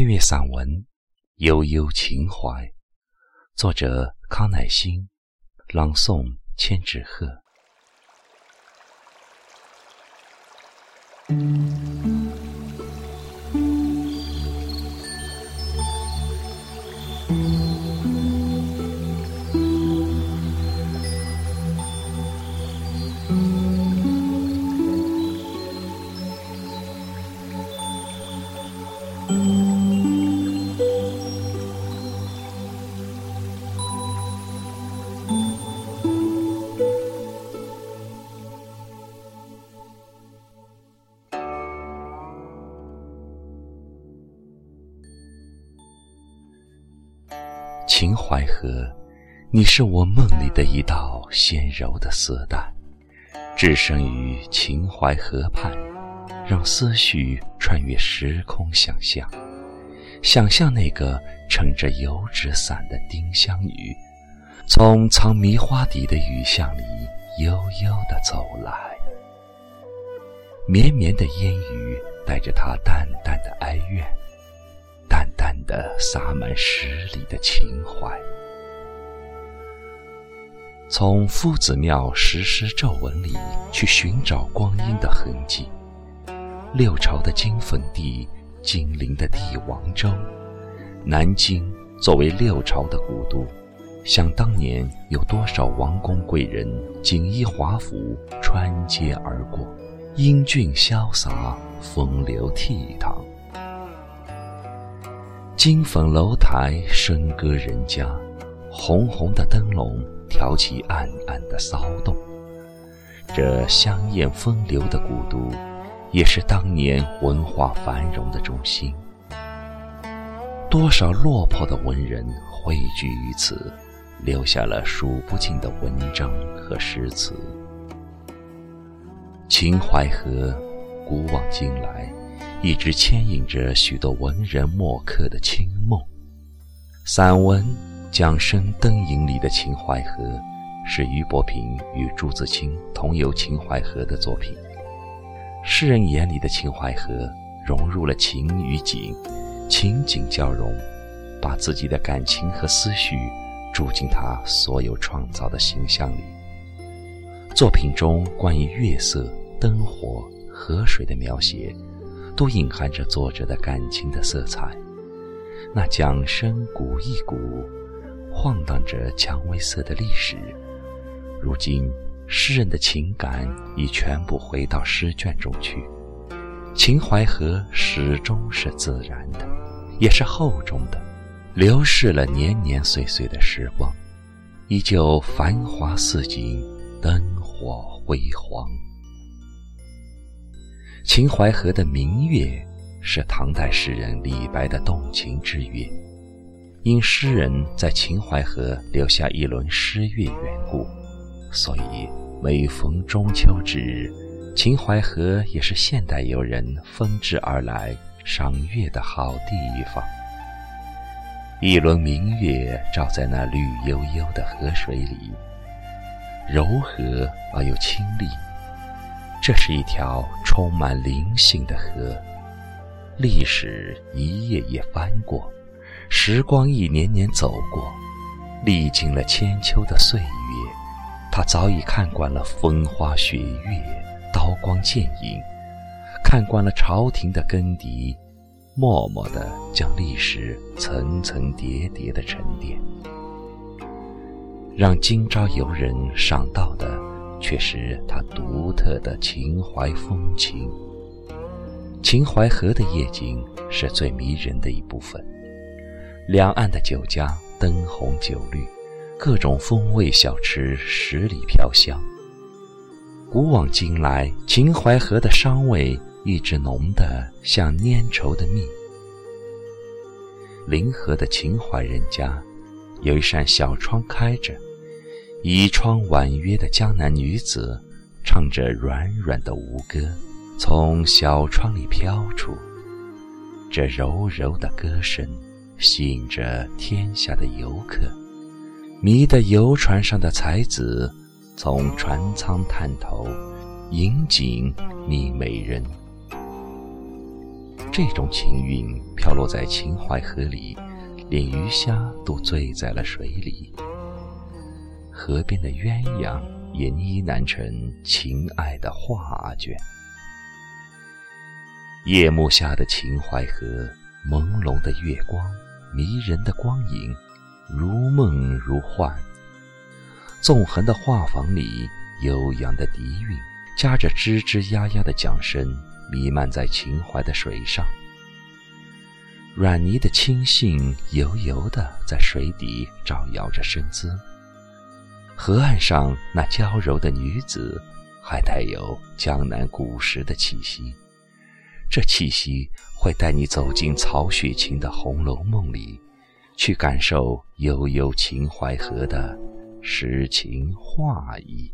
岁月散文《悠悠情怀》，作者康乃馨，朗诵千纸鹤。秦淮河，你是我梦里的一道纤柔的丝带，置身于秦淮河畔，让思绪穿越时空，想象，想象那个撑着油纸伞的丁香雨，从藏迷花底的雨巷里悠悠地走来，绵绵的烟雨带着他淡淡的哀怨。的洒满十里的情怀，从夫子庙石狮皱纹里去寻找光阴的痕迹。六朝的金粉地，金陵的帝王州，南京作为六朝的古都，想当年有多少王公贵人锦衣华服穿街而过，英俊潇洒，风流倜傥。金粉楼台，笙歌人家，红红的灯笼挑起暗暗的骚动。这香艳风流的古都，也是当年文化繁荣的中心。多少落魄的文人汇聚于此，留下了数不尽的文章和诗词。秦淮河，古往今来。一直牵引着许多文人墨客的清梦。散文《桨声灯影里的秦淮河》是俞伯平与朱自清同游秦淮河的作品。诗人眼里的秦淮河融入了情与景，情景交融，把自己的感情和思绪注进他所有创造的形象里。作品中关于月色、灯火、河水的描写。都隐含着作者的感情的色彩。那桨声鼓一鼓，晃荡着蔷薇色的历史。如今，诗人的情感已全部回到诗卷中去。秦淮河始终是自然的，也是厚重的，流逝了年年岁岁的时光，依旧繁华似锦，灯火辉煌。秦淮河的明月是唐代诗人李白的动情之月，因诗人在秦淮河留下一轮诗月缘故，所以每逢中秋之日，秦淮河也是现代游人纷至而来赏月的好地方。一轮明月照在那绿油油的河水里，柔和而又清丽。这是一条充满灵性的河，历史一页页翻过，时光一年年走过，历经了千秋的岁月，他早已看惯了风花雪月、刀光剑影，看惯了朝廷的更迭，默默地将历史层层叠叠的沉淀，让今朝游人赏到的。却是它独特的秦淮风情。秦淮河的夜景是最迷人的一部分，两岸的酒家灯红酒绿，各种风味小吃十里飘香。古往今来，秦淮河的商味一直浓得像粘稠的蜜。临河的秦淮人家，有一扇小窗开着。倚窗婉约的江南女子，唱着软软的吴歌，从小窗里飘出。这柔柔的歌声，吸引着天下的游客，迷得游船上的才子，从船舱探头，引颈觅美人。这种情韵飘落在秦淮河里，连鱼虾都醉在了水里。河边的鸳鸯也呢喃成情爱的画卷。夜幕下的秦淮河，朦胧的月光，迷人的光影，如梦如幻。纵横的画舫里，悠扬的笛韵，夹着吱吱呀呀的桨声，弥漫在秦淮的水上。软泥的青荇油油的在水底招摇着身姿。河岸上那娇柔的女子，还带有江南古时的气息。这气息会带你走进曹雪芹的《红楼梦》里，去感受悠悠秦淮河的诗情画意。